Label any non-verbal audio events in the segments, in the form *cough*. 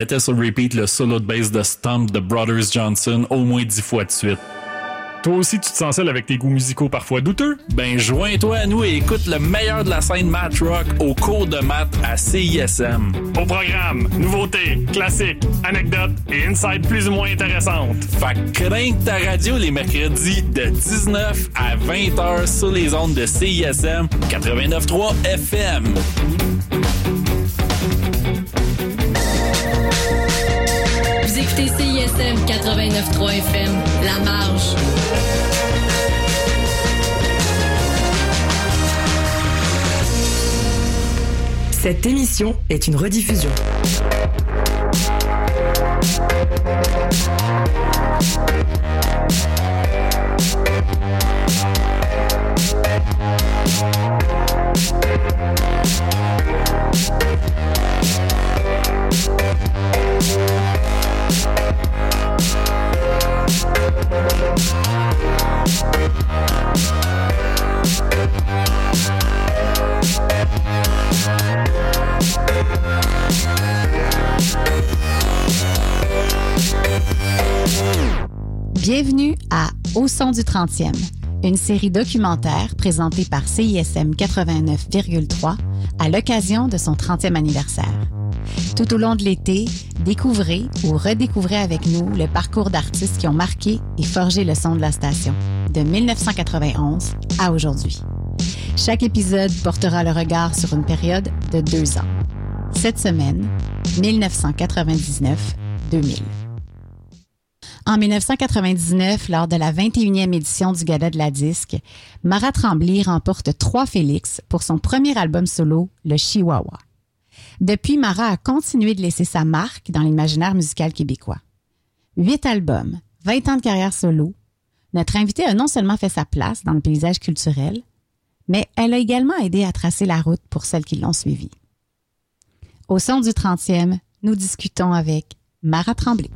Mettez sur repeat le solo de bass de Stomp de Brothers Johnson au moins dix fois de suite. Toi aussi, tu te sens seul avec tes goûts musicaux parfois douteux? Ben, joins-toi à nous et écoute le meilleur de la scène Mat Rock au cours de maths à CISM. Au programme, nouveautés, classiques, anecdotes et insights plus ou moins intéressantes. Fait crains ta radio les mercredis de 19 à 20 heures sur les ondes de CISM 89.3 FM. Écoutez CISM 89.3 FM, La Marge. Cette émission est une rediffusion. Bienvenue à Au son du 30e, une série documentaire présentée par CISM 89,3 à l'occasion de son 30e anniversaire. Tout au long de l'été, découvrez ou redécouvrez avec nous le parcours d'artistes qui ont marqué et forgé le son de la station, de 1991 à aujourd'hui. Chaque épisode portera le regard sur une période de deux ans. Cette semaine, 1999-2000. En 1999, lors de la 21e édition du Gala de la Disque, Mara Tremblay remporte trois Félix pour son premier album solo, Le Chihuahua. Depuis, Mara a continué de laisser sa marque dans l'imaginaire musical québécois. Huit albums, 20 ans de carrière solo, notre invitée a non seulement fait sa place dans le paysage culturel, mais elle a également aidé à tracer la route pour celles qui l'ont suivie. Au son du 30e, nous discutons avec Mara Tremblay.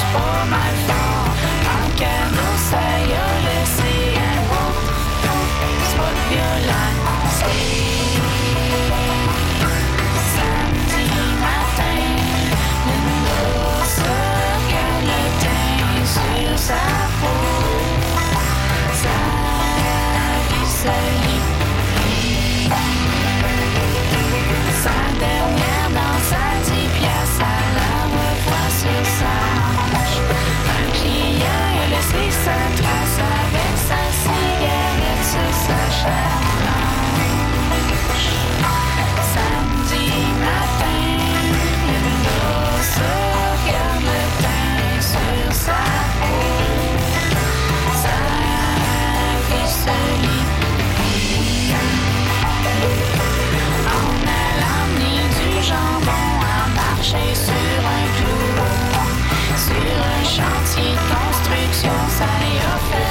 De char sur un clou, sur un chantier de construction, ça y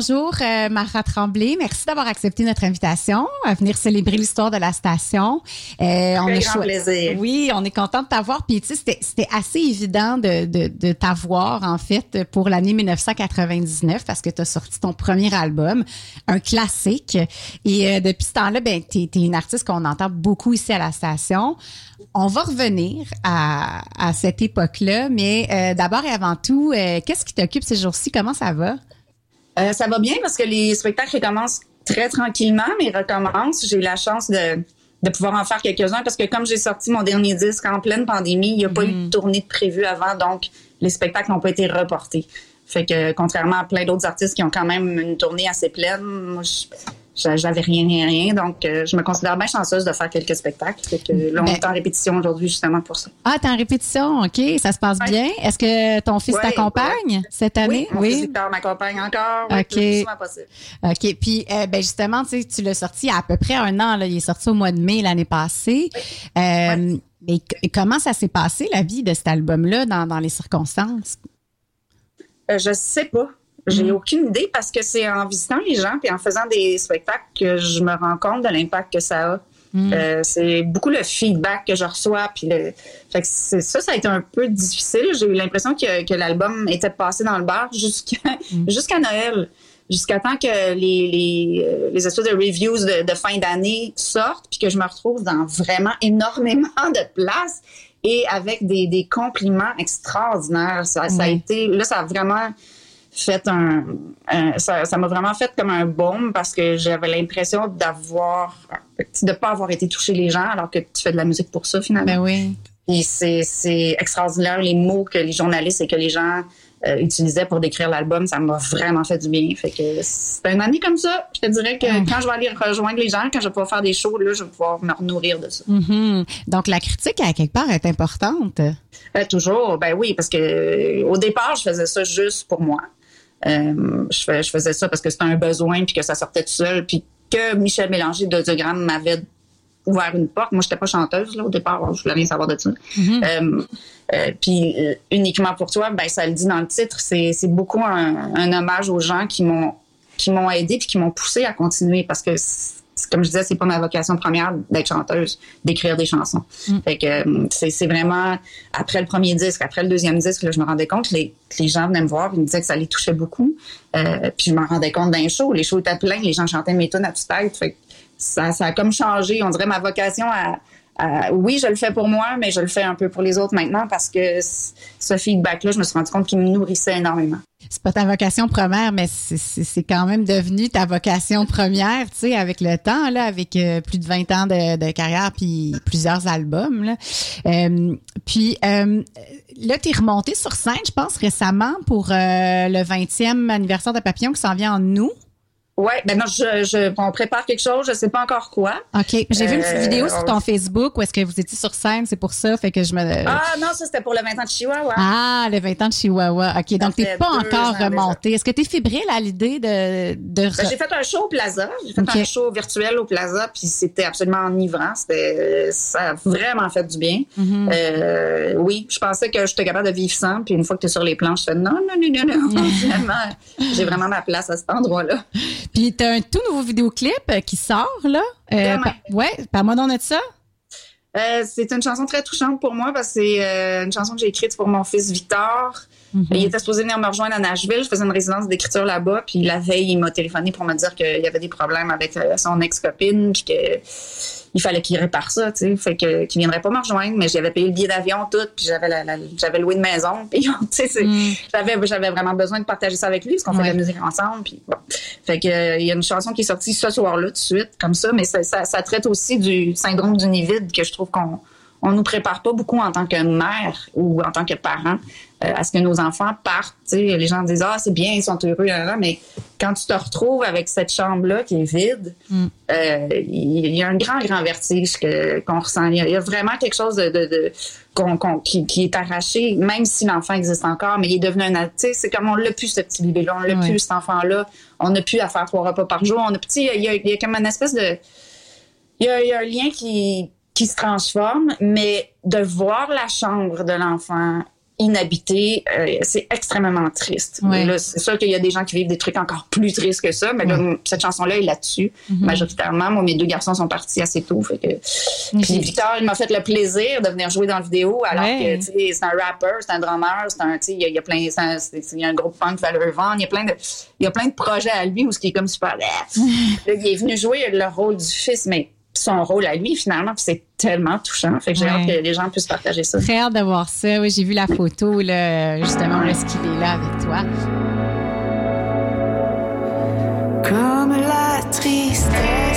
bonjour, euh, Mara Tremblay. Merci d'avoir accepté notre invitation à venir célébrer l'histoire de la station. Euh, on a grand plaisir. Oui, on est content de t'avoir. Puis tu sais, c'était- assez évident de, de, de t'avoir en fait pour l'année 1999 parce que tu as sorti ton premier album, un classique. Et euh, depuis ce temps-là, ben t'es es une artiste qu'on entend beaucoup ici à la station. On va revenir à, à cette époque-là, mais euh, d'abord et avant tout, euh, qu'est-ce qui t'occupe ces jours-ci? Comment ça va? Euh, ça va bien parce que les spectacles recommencent très tranquillement, mais recommencent. J'ai eu la chance de, de pouvoir en faire quelques-uns parce que comme j'ai sorti mon dernier disque en pleine pandémie, il n'y a pas eu de tournée de prévue avant, donc les spectacles n'ont pas été reportés. Fait que contrairement à plein d'autres artistes qui ont quand même une tournée assez pleine, moi je- j'avais rien rien rien, donc euh, je me considère bien chanceuse de faire quelques spectacles. Fait que là, on Ben- est en répétition aujourd'hui justement pour ça. Ah, t'es en répétition, OK. Ça se passe Ouais. bien? Est-ce que ton fils Ouais, t'accompagne cette année? Oui, mon fils Victor m'accompagne encore, oui, Ok. le plus souvent possible. OK. Puis, euh, ben justement, tu sais, tu l'as sorti à peu près un an. Là. Il est sorti au mois de mai l'année passée. Euh, Mais comment ça s'est passé, la vie de cet album-là, dans, dans les circonstances? Euh, je sais pas. J'ai Mm. aucune idée parce que c'est en visitant les gens puis en faisant des spectacles que je me rends compte de l'impact que ça a. Mm. Euh, c'est beaucoup le feedback que je reçois. Puis le... fait que c'est- ça, ça a été un peu difficile. J'ai eu l'impression que, que l'album était passé dans le bar *laughs* jusqu'à Mm. jusqu'à Noël. Jusqu'à temps que les, les, euh, les espèces de reviews de, de fin d'année sortent, puis que je me retrouve dans vraiment énormément de places et avec des, des compliments extraordinaires. Ça, ça a Oui. été, là, ça a vraiment fait un, un- ça, ça m'a vraiment fait comme un baume parce que j'avais l'impression d'avoir, de pas avoir été toucher les gens alors que tu fais de la musique pour ça finalement. Ben oui. Et c'est, c'est extraordinaire les mots que les journalistes et que les gens euh, utilisaient pour décrire l'album. Ça m'a vraiment fait du bien. Fait que c'est une année comme ça. Je te dirais que Mm. quand je vais aller rejoindre les gens, quand je vais pouvoir faire des shows, là, je vais pouvoir me nourrir de ça. Mhm. Donc, la critique, à quelque part, est importante. Euh, toujours, ben oui, parce que euh, au départ, je faisais ça juste pour moi. Euh, je, fais- je faisais ça parce que c'était un besoin, puis que ça sortait tout seul, puis que Michel Mélanger d'Audiogramme m'avait ouvert une porte. Moi, j'étais pas chanteuse là, au départ, je voulais rien savoir de ça. Euh, euh, puis uniquement pour toi, ben ça le dit dans le titre, c'est beaucoup un, un hommage aux gens qui m'ont qui m'ont aidé puis qui m'ont poussé à continuer parce que comme je disais, c'est pas ma vocation première d'être chanteuse, d'écrire des chansons. Fait que euh, c'est c'est vraiment après le premier disque, après le deuxième disque, là, je me rendais compte que les, que les gens venaient me voir, ils me disaient que ça les touchait beaucoup. Euh, puis je m'en rendais compte d'un show, les shows étaient pleins, les gens chantaient mes tunes à toute tête. Fait que ça, ça a comme changé, on dirait ma vocation à, à- oui, je le fais pour moi, mais je le fais un peu pour les autres maintenant parce que ce feedback-là, je me suis rendu compte qu'il me nourrissait énormément. C'est pas ta vocation première, mais c'est- quand même devenu ta vocation première, tu sais, avec le temps, là, avec euh, plus de 20 ans de, carrière puis plusieurs albums. Là. Euh, puis euh, là, tu es remonté sur scène, je pense, récemment pour euh, le 20e anniversaire de Papillon qui s'en vient en août. Ouais, ben non, je, je, on prépare quelque chose, je sais pas encore quoi. OK. J'ai vu une petite Euh, vidéo sur ton on- Facebook où est-ce que vous étiez sur scène, c'est pour ça, fait que je me... Ah non, ça c'était pour le 20 ans de Chihuahua. Ah, le 20 ans de Chihuahua. OK, donc t'es pas encore remonté. Est-ce que t'es fébrile à l'idée de... de Ben, j'ai fait un show au Plaza. J'ai fait un show virtuel au Plaza, puis c'était absolument enivrant. C'était, ça a vraiment fait du bien. Mhm. Euh, oui, je pensais que j'étais capable de vivre sans, puis une fois que tu es sur les planches, je fais non, non, non, non, non. *laughs* J'ai vraiment ma place à cet endroit-là. Puis t'as un tout nouveau vidéoclip euh, qui sort, là. Euh, Demain. pa- ouais, parle-moi donc de ça. Euh, c'est une chanson très touchante pour moi parce que c'est euh, une chanson que j'ai écrite pour mon fils Victor. Il était supposé venir me rejoindre à Nashville. Je faisais une résidence d'écriture là-bas. Puis la veille, il m'a téléphoné pour me dire qu'il y avait des problèmes avec son ex-copine. Puis que il fallait qu'il répare ça, tu sais. Fait que qu'il viendrait pas me rejoindre, mais j'avais payé le billet d'avion tout, puis j'avais la, la- j'avais loué une maison, *laughs* puis tu sais, c'est- j'avais j'avais vraiment besoin de partager ça avec lui parce qu'on fait Ouais. de la musique ensemble, puis bon. Fait que euh, il y a une chanson qui est sortie ce soir-là tout de suite comme ça, mais ça, ça, ça traite aussi du syndrome du nid vide que je trouve qu'on on nous prépare pas beaucoup en tant que mère ou en tant que parent euh, à ce que nos enfants partent. Tu sais, les gens disent ah c'est bien, ils sont heureux, là, là. mais quand tu te retrouves avec cette chambre là qui est vide, euh, il y a un grand grand vertige que qu'on ressent. Il y, a, vraiment quelque chose de, de, de- qu'on, qu'on- qui, qui est arraché, même si l'enfant existe encore, mais il est devenu un adulte. C'est comme on l'a plus ce petit bébé là, on l'a plus cet enfant là, on n'a plus à faire trois repas par jour, on a petit, il y a, il y a comme une espèce de il y a, il y a un lien qui, qui se transforme, mais de voir la chambre de l'enfant inhabité. Euh, c'est extrêmement triste. C'est sûr qu'il y a des gens qui vivent des trucs encore plus tristes que ça, mais là, cette chanson-là est là-dessus. Mhm. Majoritairement, moi, mes deux garçons sont partis assez tôt. Fait que... Puis J'ai- Victor, il m'a fait le plaisir de venir jouer dans la vidéo, alors que c'est un rapper, c'est un drummer, c'est un, il y, a- il y a plein, un- c'est- il y a un groupe punk Valeur Vent, il y a plein de, il y a plein de projets à lui où ce qui est comme super. *laughs* Là, il est venu jouer le rôle du fils, mais son rôle à lui finalement, puis c'est tellement touchant. Fait que j'ai Ouais. hâte que les gens puissent partager ça. Très hâte de voir ça. Oui, j'ai vu la photo, là, justement, où est-ce qu'il est là avec toi. comme la tristesse.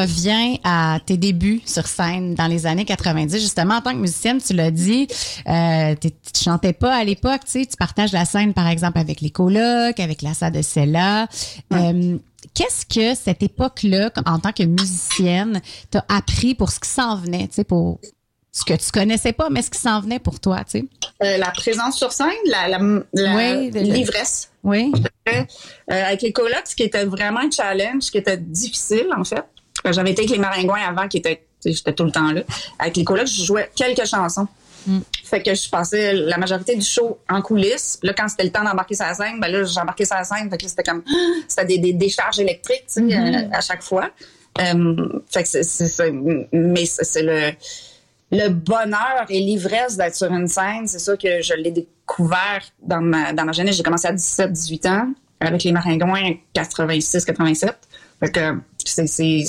Revient à tes débuts sur scène dans les années 90, justement, en tant que musicienne, tu l'as dit, euh, tu chantais pas à l'époque, tu sais, tu partages la scène, par exemple, avec les colocs, avec la salle de Cella. Euh, Qu'est-ce que cette époque-là, en tant que musicienne, t'a appris pour ce qui s'en venait, tu sais, pour ce que tu connaissais pas, mais ce qui s'en venait pour toi, tu sais? Euh, la présence sur scène, la, la, la- Oui, de- de- l'ivresse. Oui. Euh, avec les colocs, ce qui était vraiment un challenge, ce qui était difficile, en fait. J'avais été avec les maringouins avant, qui étaient, j'étais tout le temps là. Avec les colocs, je jouais quelques chansons. Fait que je passais la majorité du show en coulisses. Là, quand c'était le temps d'embarquer sur la scène, ben là, j'embarquais sur la scène. Fait que c'était comme, *gasps* c'était des, des décharges électriques, tu sais, euh, à chaque fois. Euh, fait que c'est, mais c'est, le, le bonheur et l'ivresse d'être sur une scène, c'est ça que je l'ai découvert dans ma, dans ma jeunesse. J'ai commencé à 17, 18 ans avec les Maringouins 86, 87. Fait que c'est, c'est,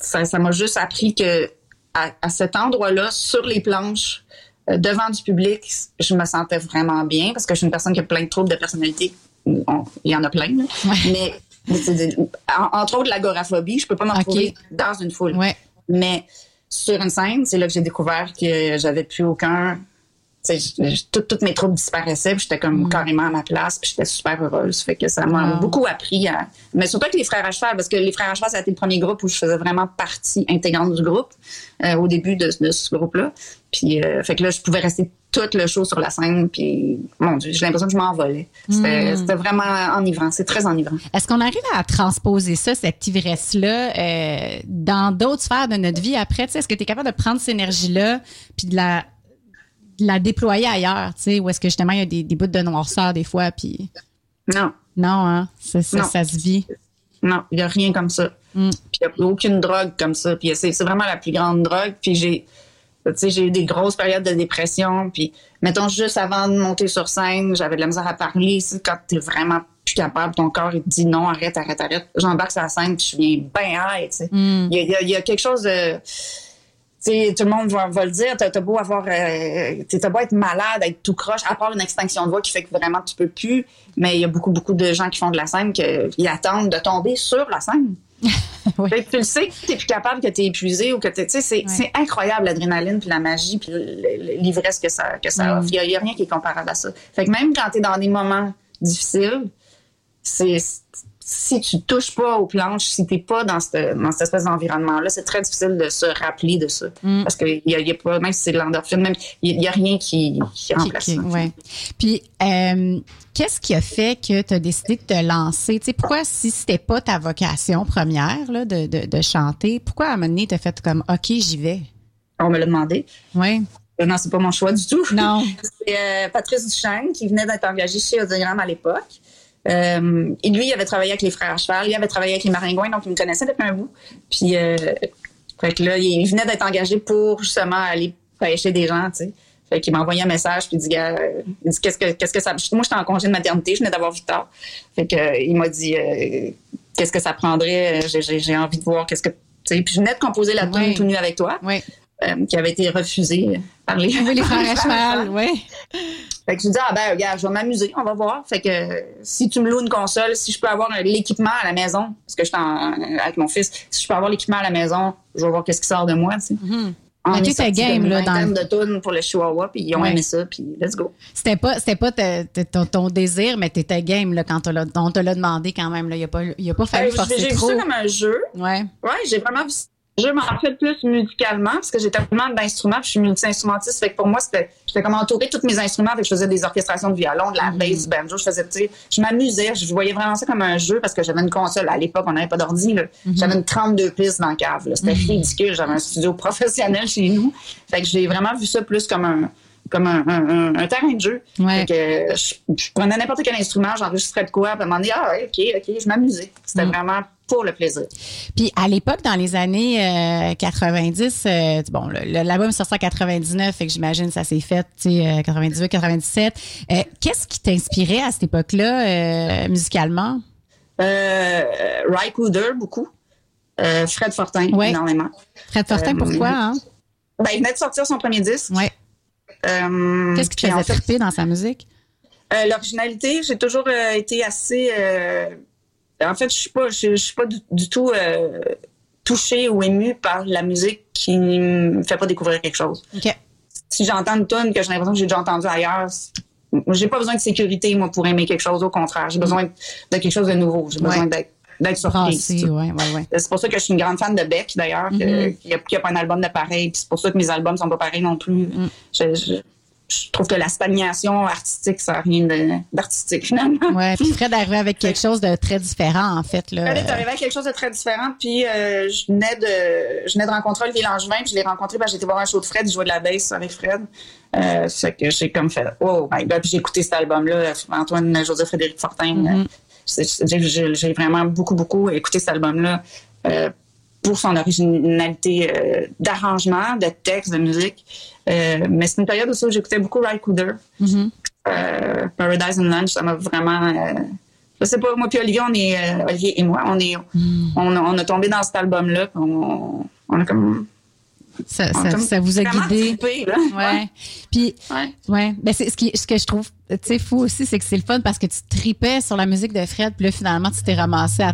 ça, ça m'a juste appris que à, à cet endroit-là, sur les planches, euh, devant du public, je me sentais vraiment bien parce que je suis une personne qui a plein de troubles de personnalité. On- Il y en a plein, là. mais en- entre autres l'agoraphobie, je peux pas me Ok. retrouver dans une foule. Ouais. Mais sur une scène, c'est là que j'ai découvert que j'avais plus aucun toutes mes troubles disparaissaient, puis j'étais comme carrément à ma place, puis j'étais super heureuse. Fait que ça m'a Wow. beaucoup appris à. Mais surtout avec les frères à cheval, parce que les frères à cheval, ça a été le premier groupe où je faisais vraiment partie intégrante du groupe euh, au début de, de ce groupe-là. Puis, euh, fait que là, je pouvais rester tout le show sur la scène, puis mon Dieu, j'ai l'impression que je m'envolais. C'était c'était vraiment enivrant, c'est très enivrant. Est-ce qu'on arrive à transposer ça, cette ivresse-là, euh, dans d'autres sphères de notre vie après? Est-ce que tu es capable de prendre cette énergie-là puis de la, la déployer ailleurs? Tu sais, ou est-ce que justement, il y a des, des bouts de noirceur des fois? Puis Non, non, hein? Ça, ça, Non. ça se vit. Non, il n'y a rien comme ça. Mm. Puis il n'y a aucune drogue comme ça. Puis c'est vraiment la plus grande drogue. Puis j'ai tu sais, j'ai eu des grosses périodes de dépression. Puis mettons, juste avant de monter sur scène, j'avais de la misère à parler. Quand tu es vraiment plus capable, ton corps il te dit non, arrête, arrête, arrête. J'embarque sur la scène, puis je viens bien high. tu sais. Mm. Il y, y a quelque chose de... Tout le monde va, va le dire, t'as beau avoir, euh, t'as beau être malade, être tout croche, à part une extinction de voix qui fait que vraiment tu peux plus, mais il y a beaucoup, beaucoup de gens qui font de la scène qui attendent de tomber sur la scène. *laughs* Oui. Fait que tu le sais que t'es plus capable, que t'es épuisé ou que t'es, tu sais, c'est, incroyable l'adrénaline puis la magie puis l'ivresse que ça, que ça Mm. offre. Il y a, a rien qui est comparable à ça. Fait que même quand t'es dans des moments difficiles, c'est, si tu touches pas aux planches, si t'es pas dans cette, dans cette espèce d'environnement-là, c'est très difficile de se rappeler de ça. Mm. Parce que y a, il y a pas, même si c'est de l'endorphine, même, il y, a- rien qui, qui remplace qui- ça. ouais. Puis, euh, qu'est-ce qui a fait que tu as décidé de te lancer? Tu sais, pourquoi, si c'était pas ta vocation première là, de, de, de chanter, pourquoi à un moment donné, tu as fait comme OK, j'y vais? On me l'a demandé. Oui. Euh, Non, c'est pas mon choix du tout. Non. *laughs* C'est euh, Patrice Duchesne qui venait d'être engagé chez Audiogramme à l'époque. Euh, et lui, il avait travaillé avec les frères à cheval, il avait travaillé avec les maringouins, donc il me connaissait depuis un bout. Puis, euh, fait que là, il venait d'être engagé pour justement aller pêcher des gens, tu sais. Fait qu'il m'a envoyé un message, puis il dit, Gars, euh, il dit qu'est-ce que, qu'est-ce que ça. Moi, j'étais en congé de maternité, je venais d'avoir Victor. Fait que, euh, il m'a dit, qu'est-ce que ça prendrait, j'ai, j'ai, j'ai envie de voir, qu'est-ce que. Tu sais, puis je venais de composer la tune Oui. tout nu avec toi, Oui. Euh, qui avait été refusée par les, Oui, les frères à cheval, oui. fait que je dis, ah ben, regarde, je vais m'amuser, on va voir. Fait que si tu me loues une console, si je peux avoir l'équipement à la maison, parce que je suis en- avec mon fils, si je peux avoir l'équipement à la maison, je vais voir qu'est-ce qui sort de moi, tu sais. On est étais sorti game, là, dans le- de tonnes pour le Chihuahua, puis ils ont Ouais. aimé ça, puis let's go. C'était pas, c'était pas te- te- ton, ton désir, mais tu étais game là, quand on te l'a demandé quand même. Là. Il pas, il a pas fallu Euh, j'ai forcer j'ai vu ça comme un jeu. Ouais. Ouais, j'ai vraiment vu je m'en fais plus musicalement parce que j'ai tellement d'instruments, je suis multi-instrumentiste. Fait que pour moi, c'était, j'étais comme entourée de tous mes instruments. Fait que je faisais des orchestrations de violon, de la bass, du banjo. Je faisais, tu sais, je m'amusais. Je voyais vraiment ça comme un jeu parce que j'avais une console. À l'époque, on n'avait pas d'ordi, là. J'avais une 32 pistes dans la cave, là. C'était ridicule. J'avais un studio professionnel chez nous. Fait que j'ai vraiment vu ça plus comme un, comme un, un- un- un terrain de jeu. Ouais. Que je, je prenais n'importe quel instrument, j'enregistrais de quoi, puis à un moment donné, ah, OK, OK, je m'amusais. C'était vraiment pour le plaisir. Puis à l'époque, dans les années euh, 90, euh, bon, le- le- l'album est sorti en 99, fait que j'imagine que ça s'est fait, tu sais, euh, 98, 97. Euh, Qu'est-ce qui t'inspirait à cette époque-là, euh, musicalement? Euh, Ry Cooder, beaucoup. Euh, Fred Fortin, Ouais. énormément. Fred Fortin, Euh, pourquoi? Hein? Ben, il venait de sortir son premier disque. Ouais. Euh, Qu'est-ce qui te faisait triper dans sa musique? euh, L'originalité, j'ai toujours euh, été assez. en fait, je suis pas, je, suis pas du, du tout touchée ou émue par la musique qui me fait pas découvrir quelque chose. Si j'entends une tune que j'ai l'impression que j'ai déjà entendu ailleurs, j'ai pas besoin de sécurité moi pour aimer quelque chose. Au contraire, j'ai besoin de quelque chose de nouveau. J'ai besoin Ouais. d'être d'être surprise. Brassé, ouais, ouais, ouais. C'est pour ça que je suis une grande fan de Beck, d'ailleurs, Mm-hmm. qu'il n'y a, pas un album de pareil. Puis c'est pour ça que mes albums sont pas pareils non plus. Mm. Je, je- je trouve que la stagnation artistique, ça n'a rien d'artistique, finalement. Ouais, puis Fred arrivait avec *laughs* quelque chose de très différent, en fait. Là. Elle est arrivée à quelque chose de très différent. Puis euh, je venais de je venais de rencontrer Olivier Langevin. Puis je l'ai rencontré que j'étais voir un show de Fred. Il jouait de la bass avec Fred. Euh, fait que j'ai comme fait oh my god. Puis j'ai écouté cet album-là. Antoine Joseph Frédéric Fortin. euh, c'est- c'est- j'ai- vraiment beaucoup beaucoup écouté cet album-là. euh, pour son originalité euh, d'arrangement, de texte, de musique. Euh, mais c'est une période aussi où j'écoutais beaucoup Ry Cooder. Euh, Paradise and Lunch, ça m'a vraiment... je sais pas, moi puis Olivier, on est... Olivier et moi, on est... On, a, on a tombé dans cet album-là, on, on a comme... Ça, on ça, vous a guidé. trippé, là. Ouais. Puis, Ouais. ouais. Ben, c'est ce, qui, ce que je trouve tu sais, fou aussi, c'est que c'est le fun parce que tu tripais sur la musique de Fred, puis là, finalement, tu t'es ramassé à,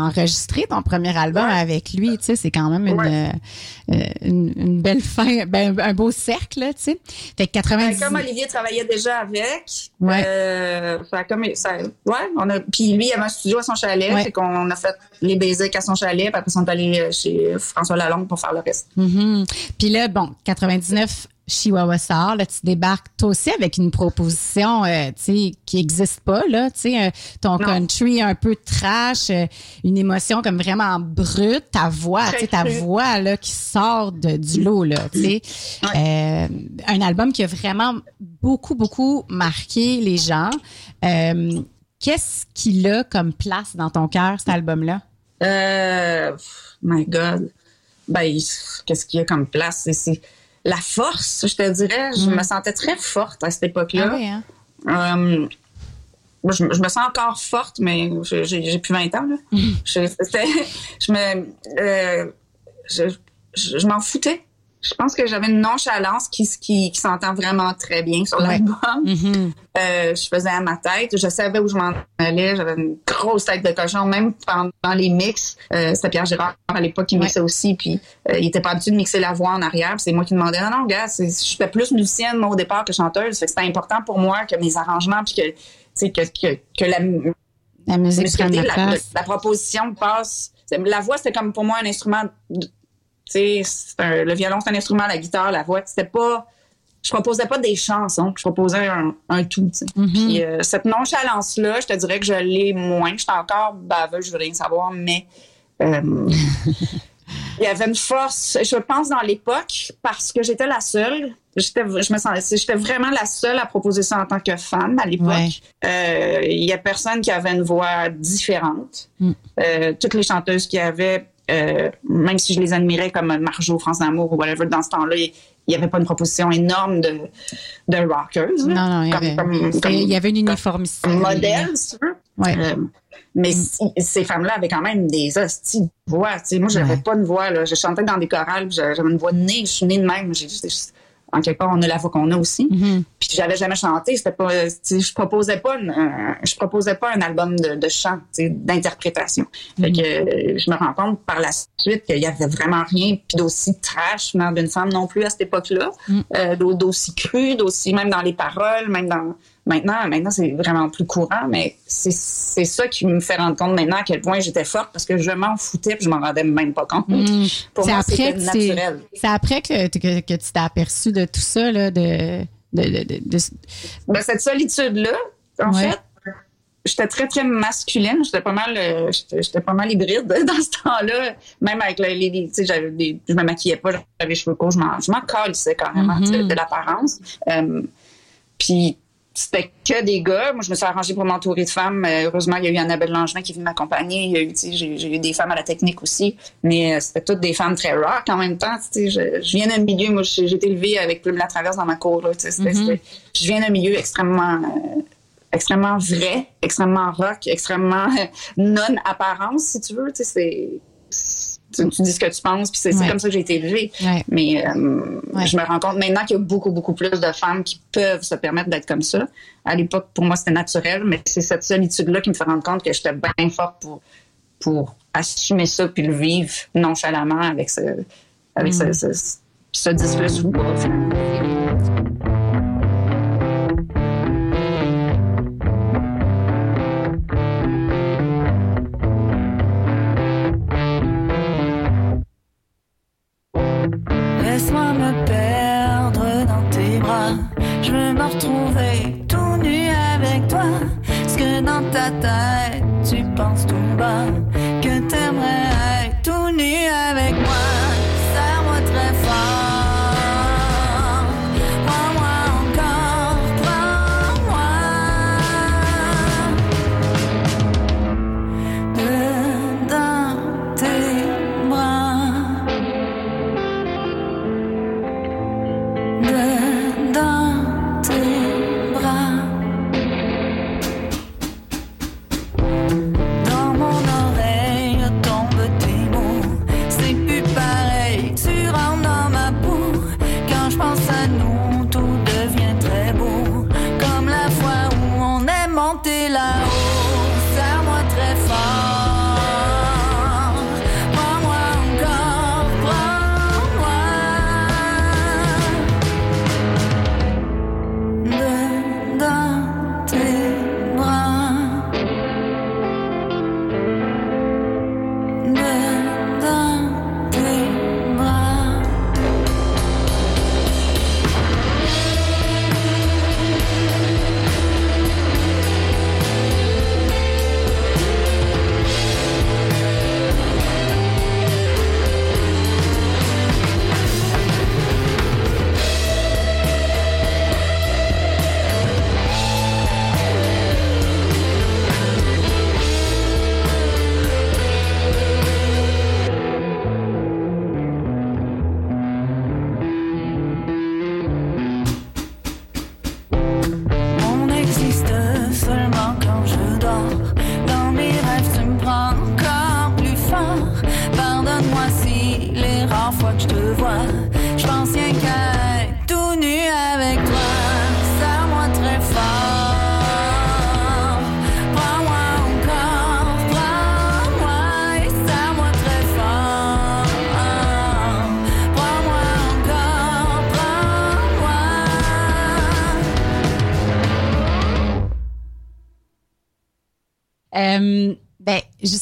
enregistrer ton premier album Ouais. avec lui. Tu sais, c'est quand même une, Ouais. euh, une, une belle fin, ben, un beau cercle, tu sais. Fait que Ben, 90... comme Olivier travaillait déjà avec, Ouais. euh, a comme ça, ouais, on a, puis lui il avait un studio à son chalet, Ouais. fait qu'on a fait les basics à son chalet, puis après on est allé euh, chez François Lalonde pour faire le reste. Mhm. Puis là, bon, 99, Chihuahua sort. Là, tu débarques toi aussi avec une proposition, euh, tu sais, qui existe pas là. Tu sais, euh, ton Non. country un peu trash, euh, une émotion comme vraiment brute, ta voix, Très tu sais, ta voix là qui sort de, du lot là. Tu sais, Euh, un album qui a vraiment beaucoup beaucoup marqué les gens. Euh, Qu'est-ce qu'il a comme place dans ton cœur cet album là? Euh, my God. Ben, qu'est-ce qu'il y a comme place? C'est la force, je te dirais. Je me sentais très forte à cette époque-là. Mm. Ah oui, hein? Euh, je, me- je me sens encore forte, mais j'ai plus 20 ans. Là. Mm. Je, me, euh, je m'en foutais. Je pense que j'avais une nonchalance qui, qui, qui s'entend vraiment très bien sur Ouais. l'album. Mhm. Euh, je faisais à ma tête, je savais où je m'en allais, j'avais une grosse tête de cochon, même pendant les mix. Euh, C'était Pierre Girard à l'époque qui Ouais. mixait aussi, puis euh, il était pas habitué de mixer la voix en arrière. C'est moi qui demandais, non, non, gars, j'étais plus musicienne moi, au départ que chanteuse. Fait que c'était important pour moi que mes arrangements, puis que, que, que, que la, La musique musicalité, la la, proposition passe. La voix, c'était comme pour moi un instrument. Tu sais, le violon, c'est un instrument, la guitare, la voix, c'était pas. Je proposais pas des chansons, je proposais un, un tout. Mhm. Puis euh, cette nonchalance-là, je te dirais que je l'ai moins. Je suis encore baveuse, je veux rien savoir, mais euh, *laughs* il y avait une force, je pense, dans l'époque, parce que j'étais la seule. J'étais, je me sentais, j'étais vraiment la seule à proposer ça en tant que femme à l'époque. Ouais. Euh, Il y a personne qui avait une voix différente. Mm. Euh, toutes les chanteuses qui avaient, euh, même si je les admirais comme Marjo, France d'amour ou whatever, dans ce temps-là, il n'y avait pas une proposition énorme de, de rockers. Non, non, il y Comme- avait, comme- comme- il y avait une uniformicité. comme modèle, si tu veux. Ouais. Euh, mais si- ces femmes-là avaient quand même des hosties de voix. Tu sais, moi, j'avais Ouais. pas de voix. Là. Je chantais dans des chorales, j'avais une voix de nez. Je suis née de même. J'ai- en quelque part, on a la voix qu'on a aussi. Mhm. Puis j'avais jamais chanté. C'était pas. Je proposais pas. une- un- je proposais pas un album de, de chant, d'interprétation. Fait que euh, je me rends compte par la suite qu'il y avait vraiment rien puis d'aussi trash d'une femme non plus à cette époque-là, Euh, d'au- d'aussi cru, d'aussi même dans les paroles, même dans maintenant. Maintenant c'est vraiment plus courant, mais c'est ça qui me fait rendre compte maintenant à quel point j'étais forte parce que je m'en foutais puis je m'en rendais même pas compte. Mhm. Pour C'est moi après c'était naturel. C'est après que, que, que tu t'es aperçu de tout ça, là, de, de, de, de- Ben, cette solitude-là, en Ouais. fait, j'étais très, très masculine. J'étais pas mal, euh, j'étais pas mal hybride *laughs* dans ce temps-là. Même avec le- les, les- tu sais, j'avais des, je me maquillais pas, j'avais les cheveux courts, je m'en, je m'en calissais carrément, sais, de l'apparence. Euh, puis, c'était que des gars. Moi, je me suis arrangée pour m'entourer de femmes. Euh, heureusement, il y a eu Annabelle Langevin qui est venue m'accompagner. Il y a eu, tu sais, j'ai, eu des femmes à la technique aussi. Mais euh, c'était toutes des femmes très rock en même temps. Je, je viens d'un milieu, moi, j'ai été élevée avec Plume la Traverse dans ma cour. Là, c'était- c'était- je viens d'un milieu extrêmement... euh, extrêmement vrai, extrêmement rock, extrêmement non-apparence, si tu veux. C'est... Tu, tu dis ce que tu penses, puis c'est Ouais. comme ça que j'ai été élevée. Ouais. Mais euh, Ouais. je me rends compte maintenant qu'il y a beaucoup, beaucoup plus de femmes qui peuvent se permettre d'être comme ça. À l'époque, pour moi, c'était naturel, mais c'est cette solitude-là qui me fait rendre compte que j'étais bien forte pour, pour assumer ça puis le vivre nonchalamment avec ce, avec ce, ce, ce disque-là sous tu penses tout bas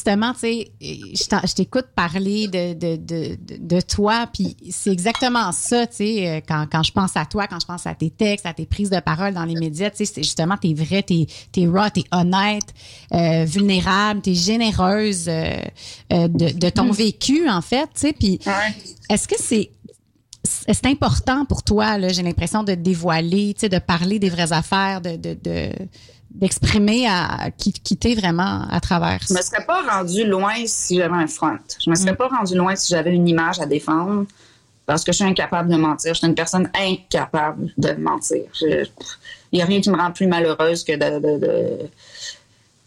justement, tu sais, je t'écoute parler de, de, de, de, toi, puis c'est exactement ça, tu sais, euh, quand, quand je pense à toi, quand je pense à tes textes, à tes prises de parole dans les médias, tu sais, c'est justement, t'es vrai, t'es es raw, t'es honnête, euh, vulnérable, t'es généreuse euh, euh, de, de ton vécu, en fait, tu sais, puis est-ce que c'est c'est important pour toi, là, j'ai l'impression de dévoiler, tu sais, de parler des vraies affaires, de, de, de- d'exprimer à qui, qui t'es vraiment à travers Je me serais pas rendu loin si j'avais un front. Je me serais pas rendu loin si j'avais une image à défendre parce que je suis incapable de mentir. Je suis une personne incapable de mentir. Il n'y a rien qui me rend plus malheureuse que de... de- de-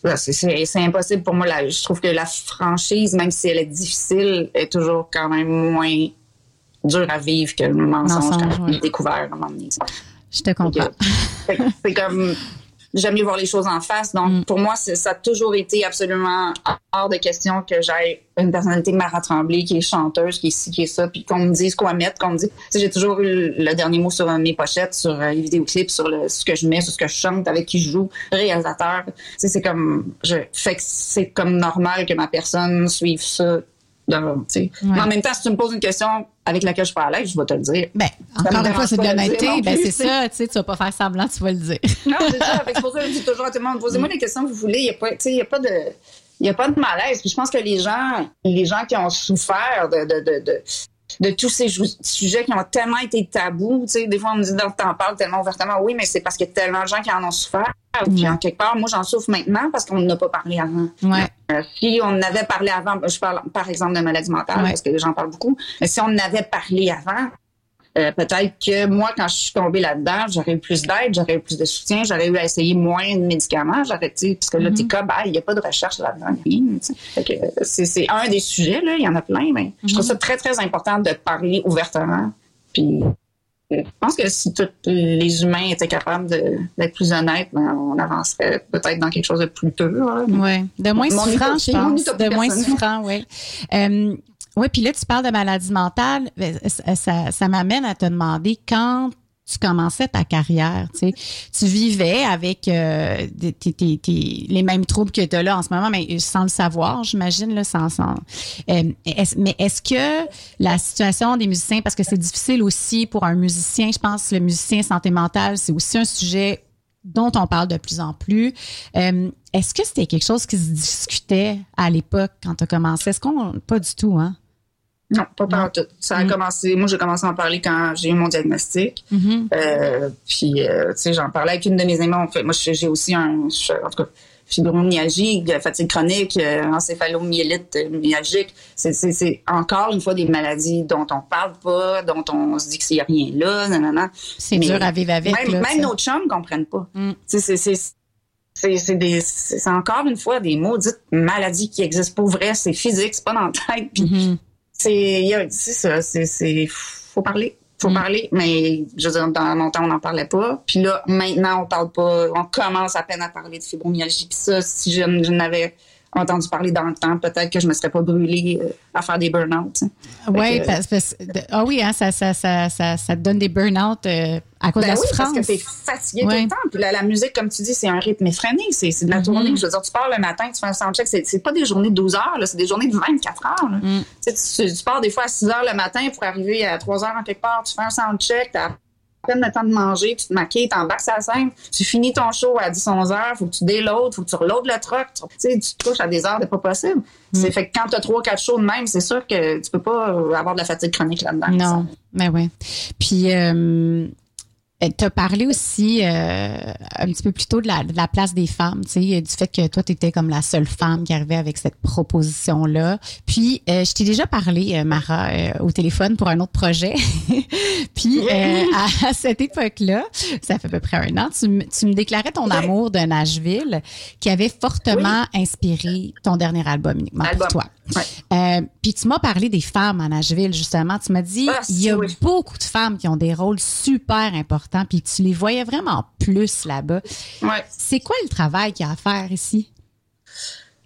Là, c'est- impossible pour moi. là. je trouve que la franchise, même si elle est difficile, est toujours quand même moins dure à vivre que le mensonge, Mensonge, quand découvert à un moment donné. Je te comprends. C'est comme j'aime mieux voir les choses en face. Donc Mm. pour moi, ça a toujours été absolument hors de question que j'aille une personnalité Mara Tremblay qui est chanteuse, qui est ci, qui est ça, puis qu'on me dise quoi mettre, qu'on me dise. J'ai toujours eu le dernier mot sur mes pochettes, sur euh, les vidéoclips, sur le, ce que je mets, sur ce que je chante, avec qui je joue, réalisateur. C'est comme je fait que c'est comme normal que ma personne suive ça. tu sais. Mais en même temps, si tu me poses une question avec laquelle je suis pas à l'aise, je vais te le dire. Ben, encore une fois, c'est de l'honnêteté. Ben, c'est ça, tu sais, tu vas pas faire semblant, tu vas le dire. Non, c'est ça. C'est pour ça que je dis toujours à tout le monde, posez-moi les questions que vous voulez. Il n'y a pas, tu sais, il y a pas de, il y a pas de malaise. Puis je pense que les gens, les gens qui ont souffert de, de, de, de, de tous ces sujets qui ont tellement été tabous, tu sais, des fois on me dit, t'en parles tellement ouvertement. Oui, mais c'est parce qu'il y a tellement de gens qui en ont souffert. Puis en quelque part, moi j'en souffre maintenant parce qu'on n'a pas parlé avant. Ouais. Euh, si on en avait parlé avant, je parle par exemple de maladie mentale Ouais. parce que les gens parlent beaucoup, mais si on en avait parlé avant, euh, peut-être que moi, quand je suis tombée là-dedans, j'aurais eu plus d'aide, j'aurais eu plus de soutien, j'aurais eu à essayer moins de médicaments, j'aurais, parce que là, t'es comme, ah, il n'y a pas de recherche là-dedans, euh, c'est, un des sujets, là, il y en a plein, mais je trouve ça très, très important de parler ouvertement. Puis, euh, je pense que si tous les humains étaient capables d'être plus honnêtes, ben, on avancerait peut-être dans quelque chose de plus pur. là. Ouais. De moins souffrant, je pense. De moins souffrant, oui. Euh, oui, puis là, tu parles de maladie mentale. Ben, Ça, ça, ça m'amène à te demander quand tu commençais ta carrière, tu sais, tu vivais avec euh, les mêmes troubles que tu as là en ce moment, mais sans le savoir, j'imagine, là, sans, sans euh, est-ce- mais est-ce que la situation des musiciens, parce que c'est difficile aussi pour un musicien, je pense, le musicien santé mentale, c'est aussi un sujet dont on parle de plus en plus. Euh, Est-ce que c'était quelque chose qui se discutait à l'époque quand tu as commencé? Est-ce qu'on. Pas du tout, hein? Non, pas par tout. Ça a Mm. commencé, moi, j'ai commencé à en parler quand j'ai eu mon diagnostic. Mhm. Euh, puis, euh, tu sais, j'en parlais avec une de mes amies. On fait, moi, j'ai j'ai aussi un, je- en tout cas, fibromyalgie, fatigue chronique, euh, encéphalomyélite myalgique. C'est- C'est c'est encore une fois des maladies dont on parle pas, dont on se dit qu'il n'y a rien là, nanana. C'est dur à vivre avec. Même, là, même nos chums ne comprennent pas. Mm. C'est- c'est- c'est c'est des- c'est- c'est encore une fois des maudites maladies qui existent pour vrai. C'est physique, c'est pas dans la tête. Puis c'est il y a- c'est ça, c'est c'est faut parler. Faut parler, mais je veux dire, dans mon temps, on n'en parlait pas. Puis là, maintenant, on parle pas, on commence à peine à parler de fibromyalgie. Puis ça, si je, je n'avais entendu parler dans le temps, peut-être que je me serais pas brûlée euh, à faire des burn-out. Oui, parce, ah oui, hein, ça, ça, ça, ça, ça te donne des burn-out euh, à cause Ben de la oui, souffrance. parce que t'es fatigué Ouais. tout le temps. Puis la, la musique, comme tu dis, c'est un rythme effréné. C'est de la Mm-hmm. tournée. Je veux dire, tu pars le matin, tu fais un soundcheck. C'est c'est pas des journées de 12 heures, là, c'est des journées de 24 heures. Mm. Tu, sais, tu, tu pars des fois à 6 heures le matin pour arriver à 3 heures en quelque part. Tu fais un soundcheck, t'as à peine le temps de manger, tu te maquilles, t'embarques la scène, tu finis ton show à 10-11 heures, faut que tu déloads, faut que tu reloads le truck. Tu sais, tu te couches à des heures de pas possible. Mm. C'est fait que quand t'as 3-4 shows de même, c'est sûr que tu peux pas avoir de la fatigue chronique là-dedans. Non, mais oui. Puis, euh, tu as parlé aussi euh, un petit peu plus tôt de la, de la place des femmes, tu sais, du fait que toi, tu étais comme la seule femme qui arrivait avec cette proposition-là. Puis, euh, je t'ai déjà parlé, euh, Mara, euh, au téléphone pour un autre projet. *laughs* Puis, euh, à, à cette époque-là, ça fait à peu près un an, tu, me- tu me déclarais ton amour de Nashville qui avait fortement inspiré ton dernier album uniquement Album. pour toi. Ouais. Euh, puis tu m'as parlé des femmes à Nashville, justement. Tu m'as dit, Ah, il y a oui. beaucoup de femmes qui ont des rôles super importants, puis tu les voyais vraiment plus là-bas. Ouais. C'est quoi le travail qu'il y a à faire ici?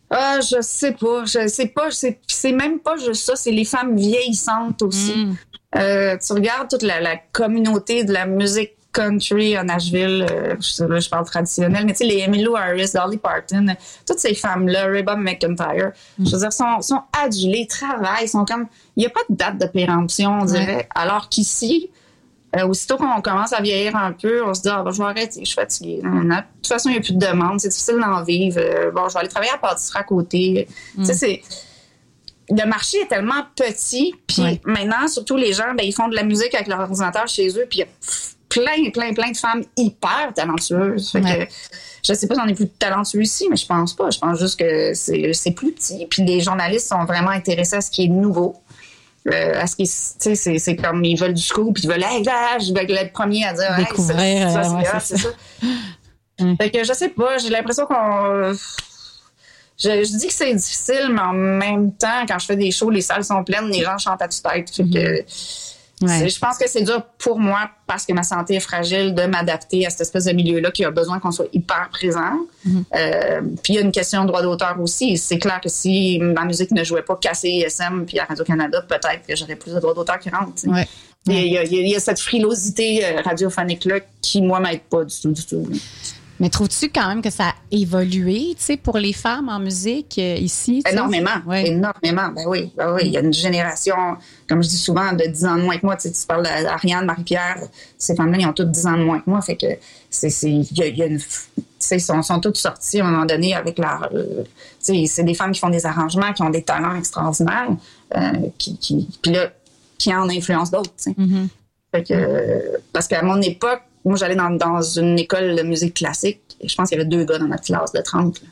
Ah, je sais pas. Je sais pas. C'est même pas juste ça. C'est les femmes vieillissantes aussi. Mm. Euh, tu regardes toute la, la communauté de la musique country à Nashville. euh, je, parle traditionnel, mais tu sais, les Emmylou Harris, Dolly Parton, toutes ces femmes-là, Reba McIntyre, je veux dire, sont, sont adulées, travaillent, sont comme... Il n'y a pas de date de péremption, on dirait. Alors qu'ici, euh, aussitôt qu'on commence à vieillir un peu, on se dit, ah, ben, je vais arrêter, je suis fatiguée. De toute façon, il n'y a plus de demande, c'est difficile d'en vivre. Euh, bon, je vais aller travailler à pâtisserie à côté. Tu sais, c'est le marché est tellement petit, puis maintenant, surtout les gens, ben, ils font de la musique avec leur ordinateur chez eux, puis il y a plein, plein, plein de femmes hyper talentueuses. Fait Ouais. que, je sais pas si on est plus talentueux ici, mais je pense pas. Je pense juste que c'est plus petit. Puis les journalistes sont vraiment intéressés à ce qui est nouveau. Euh, à ce qui, est- tu sais, c'est, c'est comme ils veulent du scoop, puis ils veulent, hey, là, je vais être le premier à dire, hey, Découvrir, ça, ça, euh, ouais, c'est, c'est c'est ça. Fait que je sais pas, j'ai l'impression qu'on. Je, je dis que c'est difficile, mais en même temps, quand je fais des shows, les salles sont pleines, les gens chantent à tue-tête. Fait que Ouais. je pense que c'est dur pour moi, parce que ma santé est fragile, de m'adapter à cette espèce de milieu-là qui a besoin qu'on soit hyper présent. Euh, puis il y a une question de droit d'auteur aussi. C'est clair que si ma musique ne jouait pas qu'à CISM puis à Radio-Canada, peut-être que j'aurais plus de droits d'auteur qui rentrent. Ouais. Il y, a- il y a- il y a cette frilosité euh, radiophonique-là qui, moi, m'aide pas du tout, du tout. Mais trouves-tu quand même que ça a évolué, tu sais, pour les femmes en musique euh, ici? Énormément, Ouais. énormément. Ben oui, ben oui. Il y a une génération, comme je dis souvent, de 10 ans de moins que moi. Tu, sais, tu parles d'Ariane, Marie-Pierre, ces femmes-là, ils ont toutes 10 ans de moins que moi. Fait que c'est, il y a, il y a une, tu sais, sont, sont toutes sorties à un moment donné avec leur, euh, tu sais, c'est des femmes qui font des arrangements, qui ont des talents extraordinaires, euh, qui, qui, puis là, qui en influencent d'autres, tu sais. Fait que, euh, parce qu'à mon époque, moi, j'allais dans, dans une école de musique classique et je pense qu'il y avait deux gars dans notre classe de 30. là.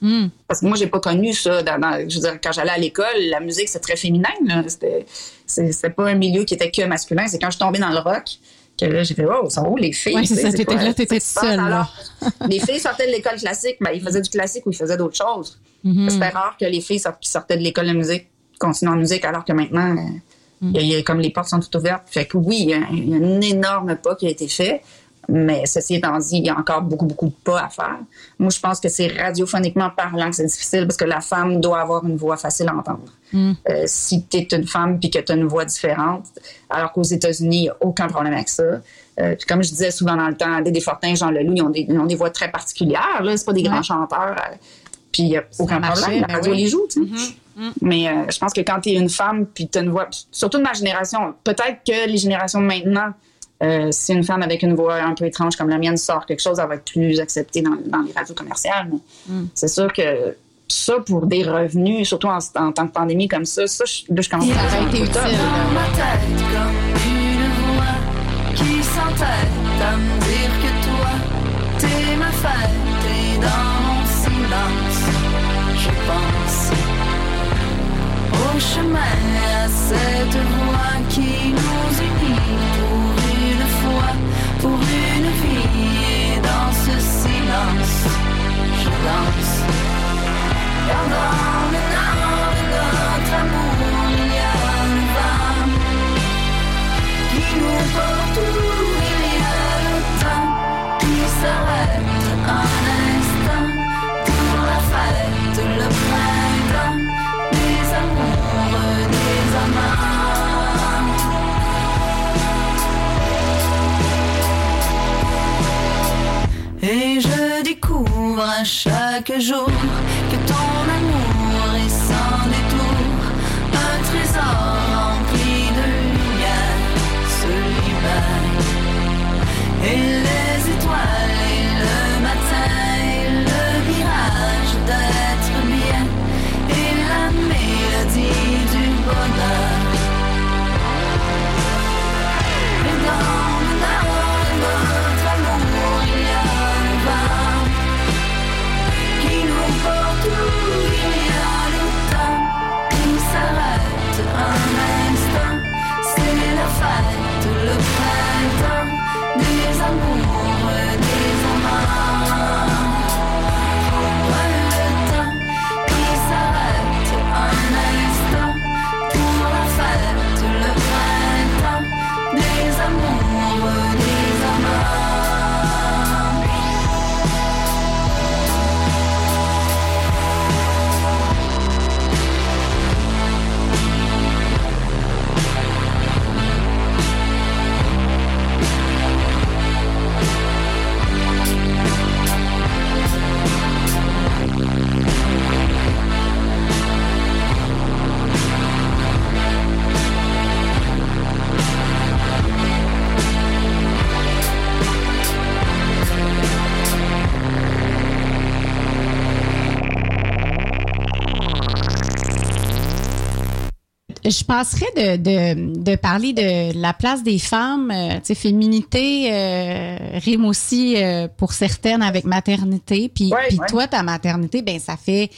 Hmm. Parce que moi, j'ai pas connu ça. Dans, dans- je veux dire, quand j'allais à l'école, la musique, c'est très féminin. C'était, pas un milieu qui était que masculin. C'est quand je suis tombée dans le rock que là, j'ai fait, oh, sont où les filles? C'est ça, t'étais là, t'étais seule, là. Les filles sortaient de l'école classique, ben, ils faisaient du classique ou ils faisaient d'autres choses. Mm-hmm. C'était rare que les filles qui sortaient de l'école de musique continuent en musique, alors que maintenant, euh, Mm. il y a- comme les portes sont toutes ouvertes. Fait que oui, il y a, il y a un énorme pas qui a été fait. Mais ceci étant dit, il y a encore beaucoup, beaucoup de pas à faire. Moi, je pense que c'est radiophoniquement parlant que c'est difficile parce que la femme doit avoir une voix facile à entendre. Euh, si tu es une femme puis que tu as une voix différente, alors qu'aux États-Unis, il n'y a aucun problème avec ça. Euh, puis comme je disais souvent dans le temps, des Desfortins, Jean Leloup, ils ont des, ils ont des voix très particulières. C'est pas des grands chanteurs. euh, puis il n'y a aucun problème. La ben radio oui. les joue, tu sais. Mais euh, je pense que quand tu es une femme, puis tu as une voix, surtout de ma génération, peut-être que les générations de maintenant, euh, si une femme avec une voix un peu étrange comme la mienne sort quelque chose, elle va être plus acceptée dans, dans les radios commerciales. Mais Mm. c'est sûr que ça, pour des revenus, surtout en, en temps de pandémie comme ça, ça, je, là, je commence Ça à trouver utile. dans ma tête comme une voix qui s'entête au chemin à cette voix qui Je passerais de, de, de parler de la place des femmes. euh, tu sais, féminité euh, rime aussi euh, pour certaines avec maternité. Puis, Ouais, toi, ta maternité, ben ça fait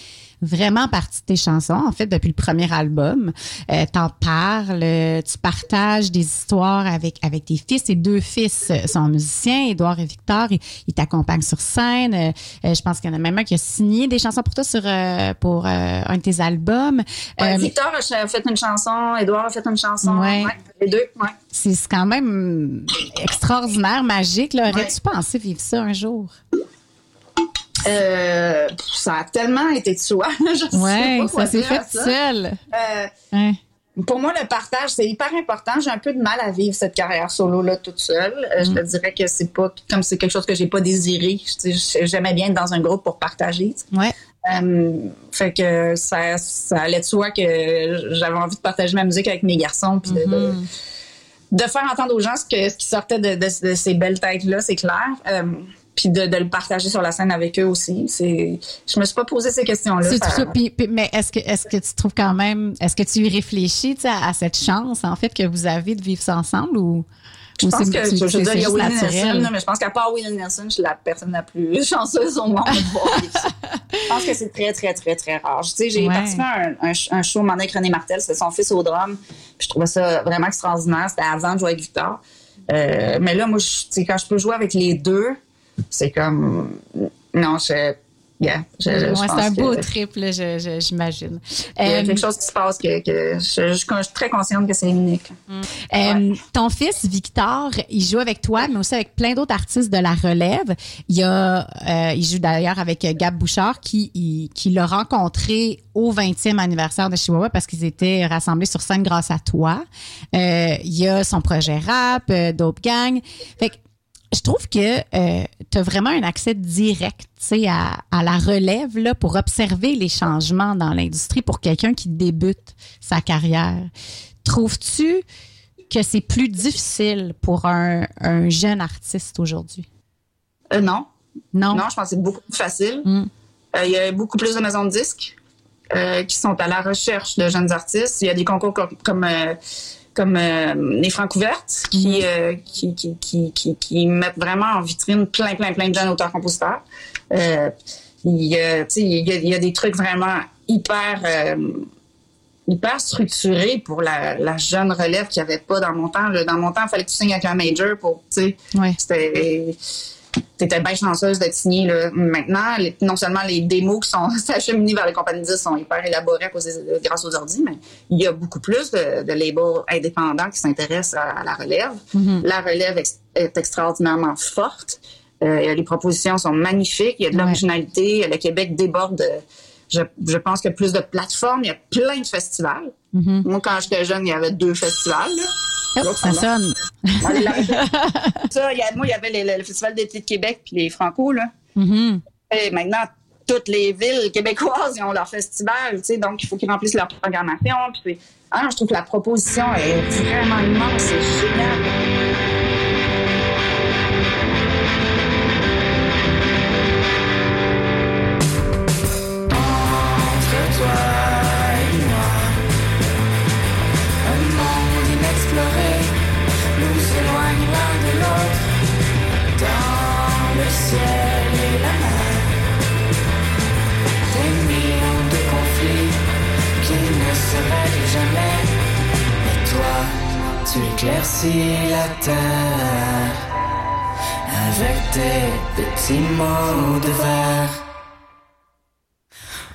vraiment partie de tes chansons. En fait, depuis le premier album, euh, t'en parles, euh, tu partages des histoires avec avec tes fils. Tes deux fils sont musiciens, Édouard et Victor. Ils, ils t'accompagnent sur scène. Euh, euh, je pense qu'il y en a même un qui a signé des chansons pour toi sur euh, pour un de tes albums. Ouais, Victor a fait une chanson, Édouard a fait une chanson. Ouais. les deux, ouais. C'est quand même extraordinaire, magique. Aurais-tu pensé vivre ça un jour? Euh, ça a tellement été de soi. *laughs* Je sais Ouais, pas quoi ça s'est fait ça. seul. Euh, pour moi, le partage, c'est hyper important. J'ai un peu de mal à vivre cette carrière solo-là toute seule. Euh, Je te dirais que c'est pas comme c'est quelque chose que j'ai pas désiré. J'aimais bien être dans un groupe pour partager. sais. Ouais. Fait que ça, ça allait de soi que j'avais envie de partager ma musique avec mes garçons puis de, de, de faire entendre aux gens ce, que, ce qui sortait de ces belles têtes-là, c'est clair. Puis de, de le partager sur la scène avec eux aussi. C'est, je me suis pas posé ces questions-là. C'est tout Ça- ça. Puis- puis- mais est-ce que, est-ce que tu trouves quand même, est-ce que tu y réfléchis à, à cette chance, en fait, que vous avez de vivre ça ensemble ou, Je ou pense que, je, je dire, il y a Willie? Nelson, là, mais je pense qu'à part Willie Nelson, je suis la personne la plus *laughs* chanceuse au monde de voir. *laughs* Je pense que c'est très, très, très, très rare. Tu sais, j'ai Ouais. participé à un, un, un show avec René Martel, c'était son fils au drum, puis je trouvais ça vraiment extraordinaire. C'était avant de jouer avec Victor. Euh, mais là, moi, je- quand je peux jouer avec les deux, c'est comme... Non, je... Yeah, je, c'est un beau que- trip, là, je- je- j'imagine. Il y a Euh, quelque chose qui se passe que, que je, je- suis très consciente que c'est unique. Euh, ton fils Victor, il joue avec toi, mais aussi avec plein d'autres artistes de la relève. Il y a, euh, il joue d'ailleurs avec Gab Bouchard, qui, il- qui l'a rencontré au 20e anniversaire de Chihuahua parce qu'ils étaient rassemblés sur scène grâce à toi. Euh, il y a son projet rap, Dope Gang. Fait que je trouve que tu as vraiment un accès direct à, à la relève là, pour observer les changements dans l'industrie pour quelqu'un qui débute sa carrière. Trouves-tu que c'est plus difficile pour un, un jeune artiste aujourd'hui? Euh, non, Non? Non, je pense que c'est beaucoup plus facile. Mm. Euh, il y a beaucoup plus de maisons de disques euh, qui sont à la recherche de jeunes artistes. Il y a des concours comme, comme, euh, comme euh, les Francs ouvertes qui, euh, qui, qui, qui, qui, qui mettent vraiment en vitrine plein, plein, plein de jeunes auteurs-compositeurs. Euh, il, y a, tu sais, il, y a, il y a des trucs vraiment hyper... hyper structurés pour la, la jeune relève qu'il n'y avait pas dans mon temps. Dans mon temps, il fallait que tu signes avec un major pour, tu sais, Ouais. c'était t'étais bien chanceuse d'être signée là. Maintenant, les- non seulement les démos qui sont *laughs* acheminées vers les compagnies de disques sont hyper élaborées à cause des- grâce aux ordi, mais il y a beaucoup plus de, de labels indépendants qui s'intéressent à, à la relève. La relève ex- est extraordinairement forte. Euh, les propositions sont magnifiques. Il y a de Ouais. l'originalité. Le Québec déborde. de- je, je pense qu'il y a plus de plateformes. Il y a plein de festivals. Moi, quand j'étais jeune, il y avait deux festivals. là. Oh, ça sonne. *laughs* Ça, il y a- moi, il y avait les- le, Festival d'été de Québec puis les Franco, là. Mhm. Et maintenant, toutes les villes québécoises ils ont leur festival, tu sais, donc il faut qu'ils remplissent leur programmation. Puis, ah, non, je trouve que la proposition est vraiment immense, c'est génial. Mais toi, tu éclaircis la terre avec tes petits mots de verre.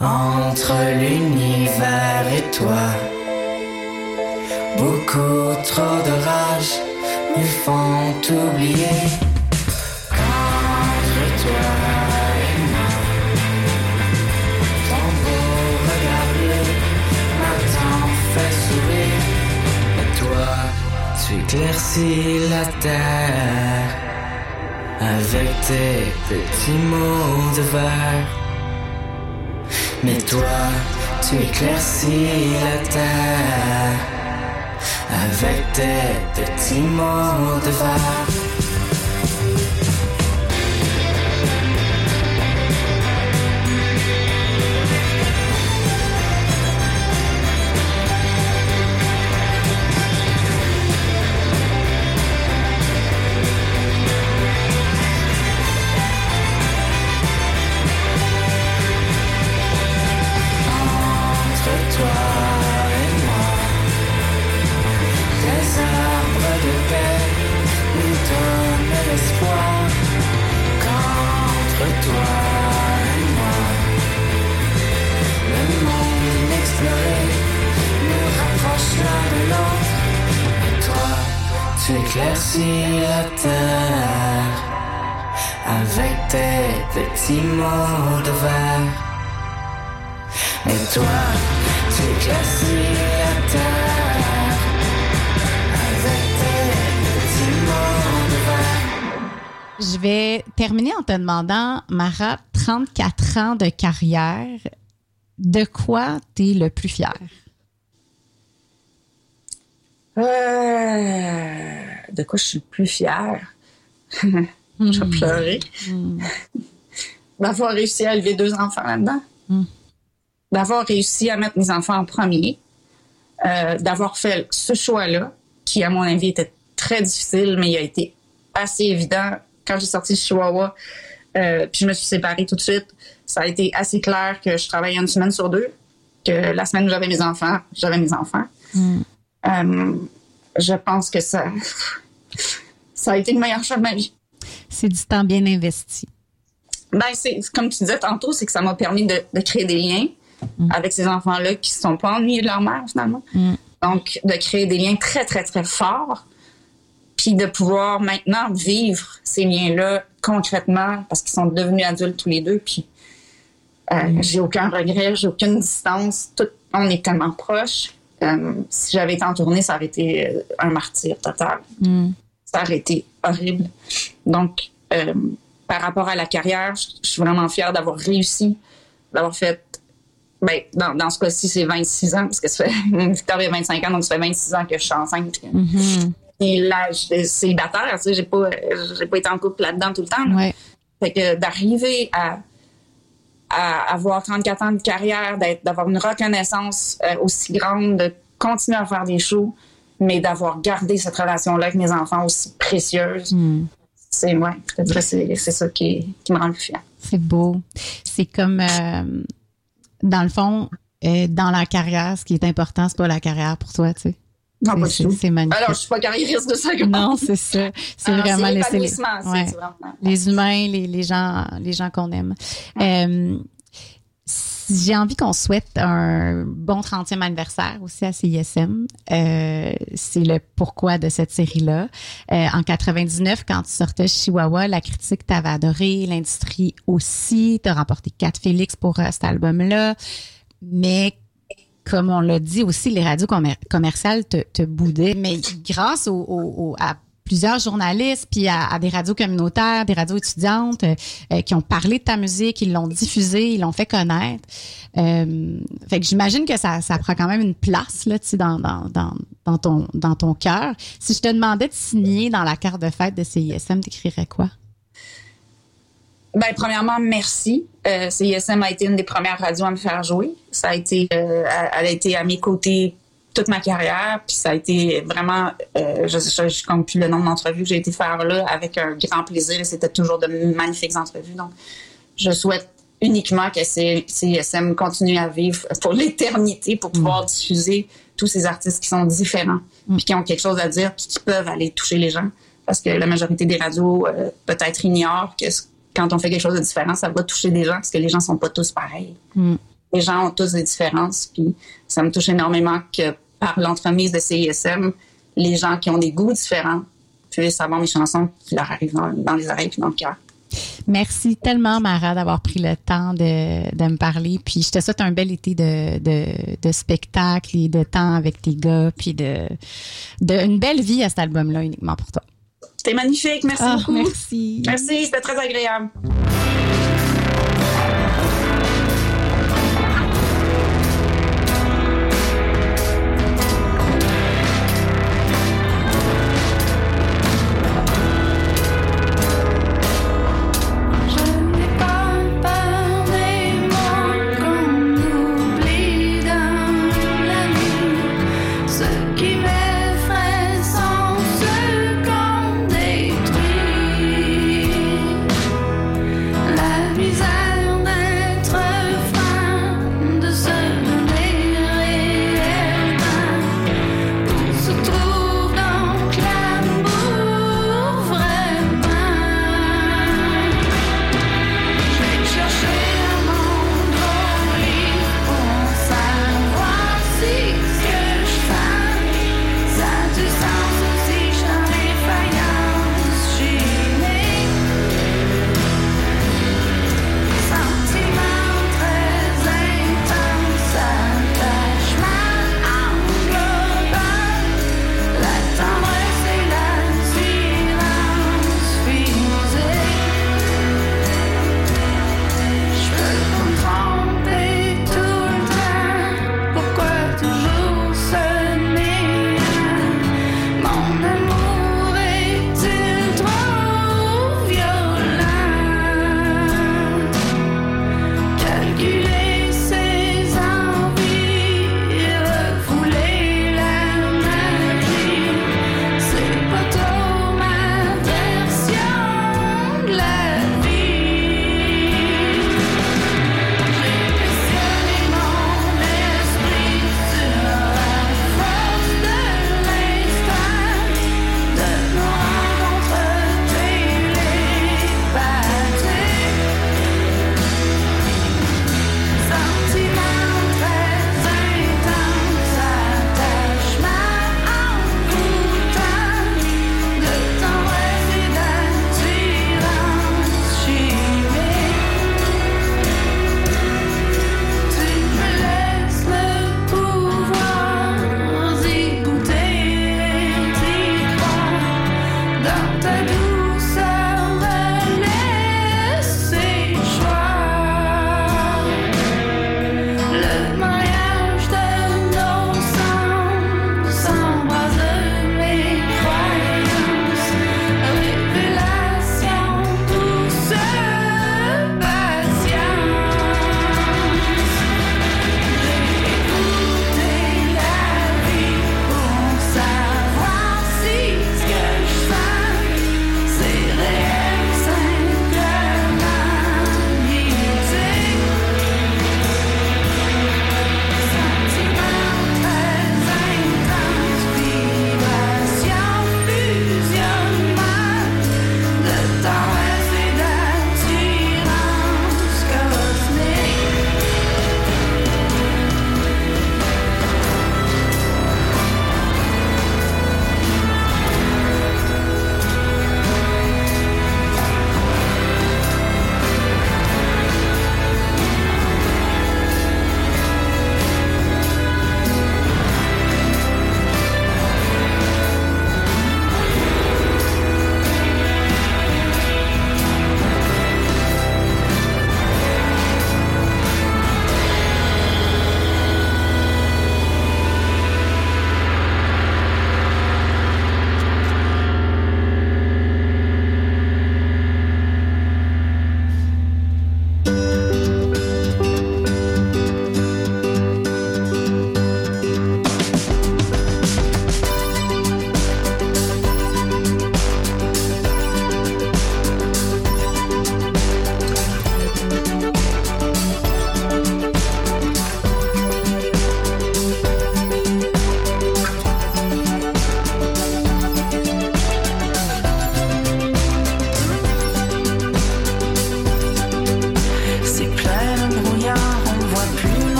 Entre l'univers et toi, beaucoup trop de rage me font oublier. Tu éclaircis la terre avec tes petits mots de verre. Mais toi, tu éclaircis la terre avec tes petits mots de verre. Tu éclaircis la terre avec tes petits mots de verre. Et toi, tu éclaircis la terre avec tes petits mots de verre. Je vais terminer en te demandant, Mara, 34 ans de carrière, de quoi tu es le plus fier? Euh, de quoi je suis le plus fière? *laughs* je vais pleurer. D'avoir réussi à élever deux enfants là-dedans. D'avoir réussi à mettre mes enfants en premier. Euh, d'avoir fait ce choix-là, qui, à mon avis, était très difficile, mais il a été assez évident. Quand j'ai sorti Chihuahua, euh, puis je me suis séparée tout de suite, ça a été assez clair que je travaillais une semaine sur deux, que la semaine où j'avais mes enfants, j'avais mes enfants. Euh, je pense que ça, *laughs* ça a été le meilleur choix de ma vie. C'est du temps bien investi. Ben, c'est comme tu disais tantôt, c'est que ça m'a permis de, de créer des liens avec ces enfants-là qui ne sont pas ennuyés de leur mère, finalement. Donc, de créer des liens très, très, très forts, puis de pouvoir maintenant vivre ces liens-là concrètement parce qu'ils sont devenus adultes tous les deux, puis euh, j'ai aucun regret, j'ai aucune distance, tout, on est tellement proches. Euh, si j'avais été en tournée, ça aurait été euh, un martyr total. Ça aurait été horrible. Donc, euh, par rapport à la carrière, je suis vraiment fière d'avoir réussi, d'avoir fait. Ben, dans, dans ce cas-ci, c'est 26 ans, parce que ça fait, *laughs* Victor a 25 ans, donc ça fait 26 ans que je suis enceinte. Puis, puis là, je suis célibataire, tu sais, j'ai pas, pas été en couple là-dedans tout le temps. Ouais. Fait que d'arriver à, à avoir 34 ans de carrière, d'avoir une reconnaissance euh, aussi grande, de continuer à faire des shows, mais d'avoir gardé cette relation-là avec mes enfants aussi précieuse, c'est, ouais, c'est, ça qui, qui me rend le. C'est beau. C'est comme, euh, dans le fond, euh, dans la carrière, ce qui est important, c'est pas la carrière pour toi, tu sais. Non, pas C'est- du tout. c'est magnifique. Alors, je suis pas carriériste de ça. Non, c'est ça. C'est vraiment laisser les, ouais. vraiment- les humains, les, les gens, les gens qu'on aime. Euh, j'ai envie qu'on souhaite un bon 30e anniversaire aussi à CISM. Euh, c'est le pourquoi de cette série-là. Euh, en 99, quand tu sortais Chihuahua, la critique t'avait adoré, l'industrie aussi. T'as remporté quatre Félix pour euh, cet album-là. Mais comme on l'a dit aussi, les radios commer- commerciales te, boudaient. Mais grâce à plusieurs journalistes, puis à, des radios communautaires, des radios étudiantes, euh, euh, qui ont parlé de ta musique, ils l'ont diffusée, ils l'ont fait connaître. Euh, fait que j'imagine que ça, prend quand même une place là, dans, dans, dans ton cœur. Si je te demandais de signer dans la carte de fête de CISM, t'écrirais quoi? Ben, premièrement, merci. Euh, CISM a été une des premières radios à me faire jouer. Ça a été, euh, elle a été à mes côtés toute ma carrière, puis ça a été vraiment, euh, je je je compte plus le nombre d'entrevues que j'ai été faire là avec un grand plaisir et c'était toujours de magnifiques entrevues. Donc, je souhaite uniquement que CISM continue à vivre pour *laughs* l'éternité pour pouvoir diffuser tous ces artistes qui sont différents, puis qui ont quelque chose à dire, puis qui peuvent aller toucher les gens. Parce que la majorité des radios euh, peut-être ignorent que c- quand on fait quelque chose de différent, ça va toucher des gens parce que les gens sont pas tous pareils. Les gens ont tous des différences, puis ça me touche énormément que par l'entremise de CISM, les gens qui ont des goûts différents puissent avoir mes chansons qui leur arrivent dans, dans les oreilles puis dans le cœur. Merci tellement, Mara, d'avoir pris le temps de, de me parler. Puis je te souhaite un bel été de, de, de spectacle et de temps avec tes gars, puis de, de une belle vie à cet album-là uniquement pour toi. C'était magnifique, merci Ah, beaucoup. merci. Merci, c'était très agréable.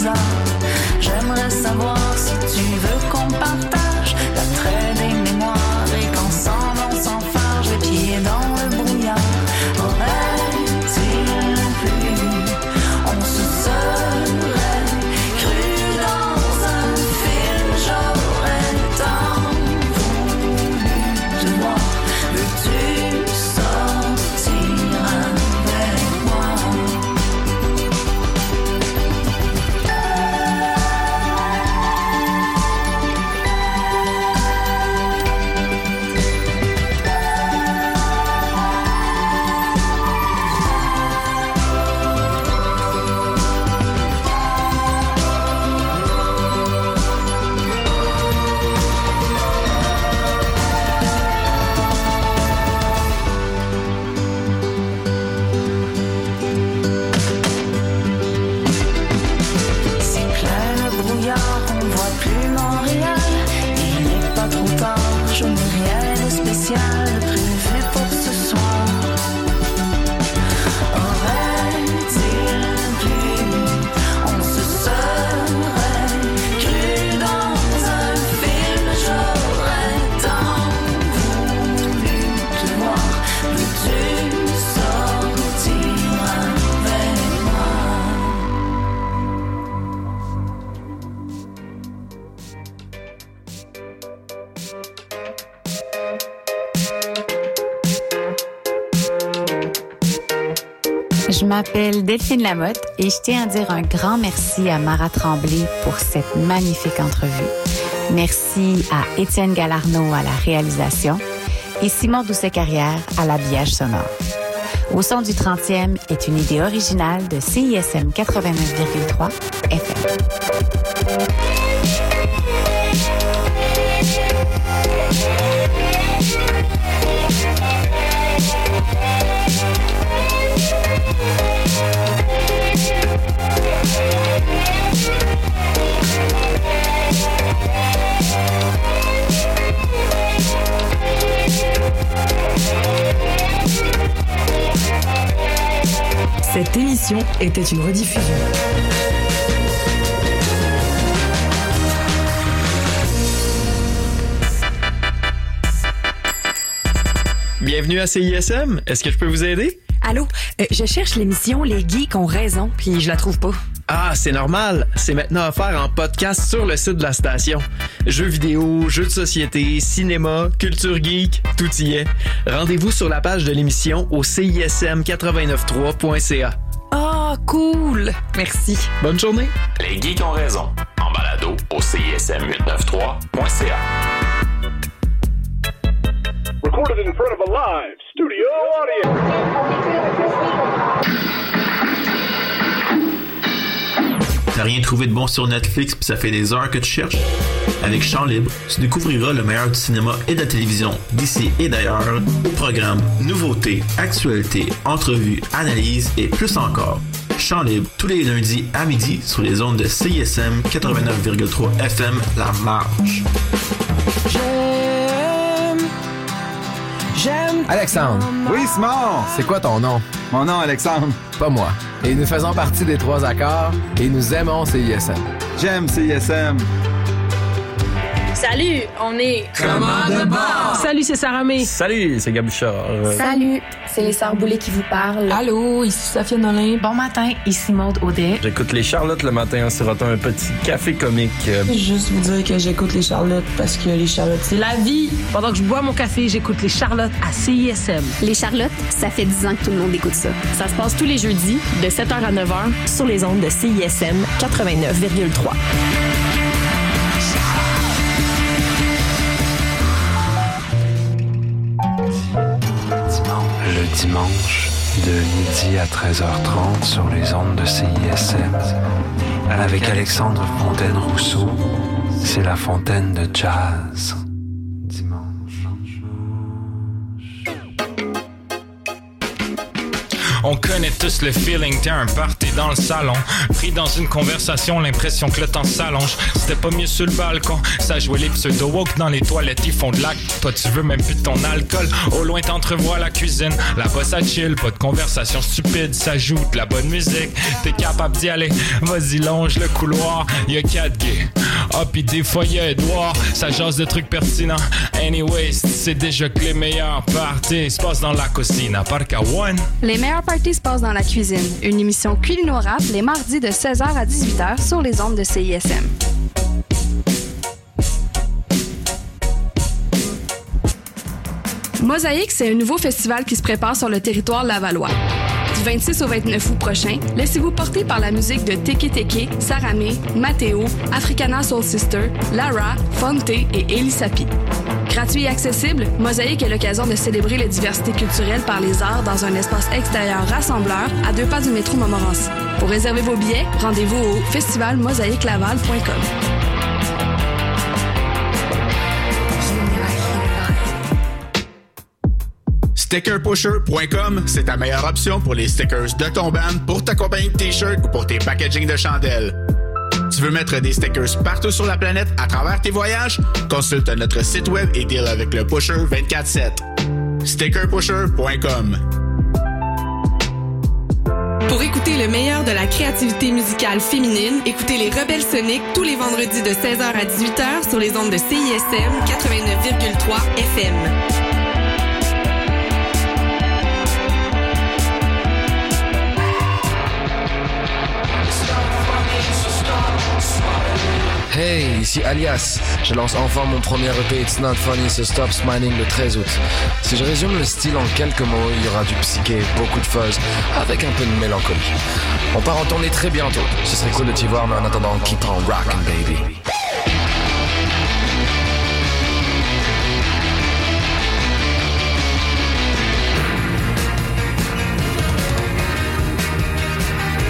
Bizarre. J'aimerais savoir Delphine Lamotte et je tiens à dire un grand merci à Mara Tremblay pour cette magnifique entrevue. Merci à Étienne Galarno à la réalisation et Simon Doucet-Carrière à l'habillage sonore. Au son du 30e est une idée originale de CISM 89,3 FM. Cette émission était une rediffusion. Bienvenue à CISM. Est-ce que je peux vous aider? Allô, euh, je cherche l'émission Les Geeks ont raison, puis je la trouve pas. Ah, c'est normal. C'est maintenant offert en podcast sur le site de la station. Jeux vidéo, jeux de société, cinéma, culture geek, tout y est. Rendez-vous sur la page de l'émission au cism893.ca. Ah, cool! Merci. Bonne journée. Les geeks ont raison. En balado au CISM893.ca. Recorded in front of a live studio audience. T'as rien trouvé de bon sur Netflix puis ça fait des heures que tu cherches? Avec Champ Libre, tu découvriras le meilleur du cinéma et de la télévision d'ici et d'ailleurs au programme nouveautés, actualités, entrevues, analyses et plus encore. Champ Libre tous les lundis à midi sur les ondes de CISM 89,3 FM La Marge. J'aime. Alexandre. Oui, Simon. C'est quoi ton nom? Mon nom, Alexandre. Pas moi. Et nous faisons partie des trois accords et nous aimons CISM. J'aime CISM. Salut, on est Salut, c'est Sarah May. Salut, c'est Gabuchard. Salut, c'est les Sœurs Boulay qui vous parlent. Allô, ici Safia Nolin. Bon matin, ici Maude Audet. J'écoute les Charlottes le matin en sirotant un petit café comique. Juste vous dire que j'écoute les Charlottes parce que les Charlottes, c'est la vie. Pendant que je bois mon café, j'écoute les Charlottes à CISM. Les Charlottes, ça fait 10 ans que tout le monde écoute ça. Ça se passe tous les jeudis de 7h à 9h sur les ondes de CISM 89,3. Dimanche, de midi à 13h30 sur les ondes de CISM. Avec Alexandre Fontaine-Rousseau, c'est la fontaine de jazz. On connaît tous le feeling, t'es un dans le salon. Pris dans une conversation, l'impression que le temps s'allonge. C'était pas mieux sur le balcon. Ça jouait les pseudo-woke dans les toilettes, ils font de l'acte. Toi, tu veux même plus de ton alcool. Au loin, t'entrevois la cuisine. Là-bas, ça chill. Pas de conversation stupide. Ça joue de la bonne musique. T'es capable d'y aller. Vas-y, longe le couloir. Y'a quatre gays. Ah, pis des fois, y'a Edouard. Ça jase de trucs pertinents. Anyways, c'est déjà que les meilleurs parties se passent dans la cuisine. À part qu'à one. Les meilleures parties se passent dans la cuisine. Une émission les mardis de 16h à 18h sur les ondes de CISM. Mosaïque, c'est un nouveau festival qui se prépare sur le territoire lavallois. Du 26 au 29 août prochain, laissez-vous porter par la musique de Teke Teke, Saramé, Mateo, Africana Soul Sister, Lara, Fonte et Elisapi. Gratuit et accessible, Mosaïque est l'occasion de célébrer les diversités culturelles par les arts dans un espace extérieur rassembleur à deux pas du métro Montmorency. Pour réserver vos billets, rendez-vous au festivalmosaïquelaval.com. Stickerpusher.com, c'est ta meilleure option pour les stickers de ton band, pour ta compagnie de t-shirts ou pour tes packaging de chandelles. Tu veux mettre des stickers partout sur la planète à travers tes voyages? Consulte notre site web et deal avec le Pusher 24-7. Stickerpusher.com Pour écouter le meilleur de la créativité musicale féminine, écoutez les Rebelles Soniques tous les vendredis de 16h à 18h sur les ondes de CISM 89,3 FM. Hey, ici Alias. Je lance enfin mon premier EP It's Not Funny So Stop Smiling le 13 août. Si je résume le style en quelques mots, il y aura du psyché, beaucoup de fuzz, avec un peu de mélancolie. On part en tournée très bientôt. Ce serait cool de t'y voir, mais en attendant, keep on rockin' baby.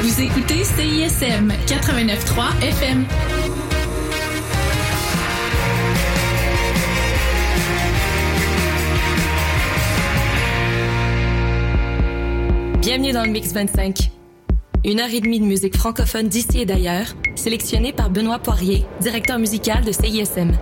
Vous écoutez CISM 89.3 FM. Bienvenue dans le Mix 25. Une heure et demie de musique francophone d'ici et d'ailleurs, sélectionnée par Benoît Poirier, directeur musical de CISM.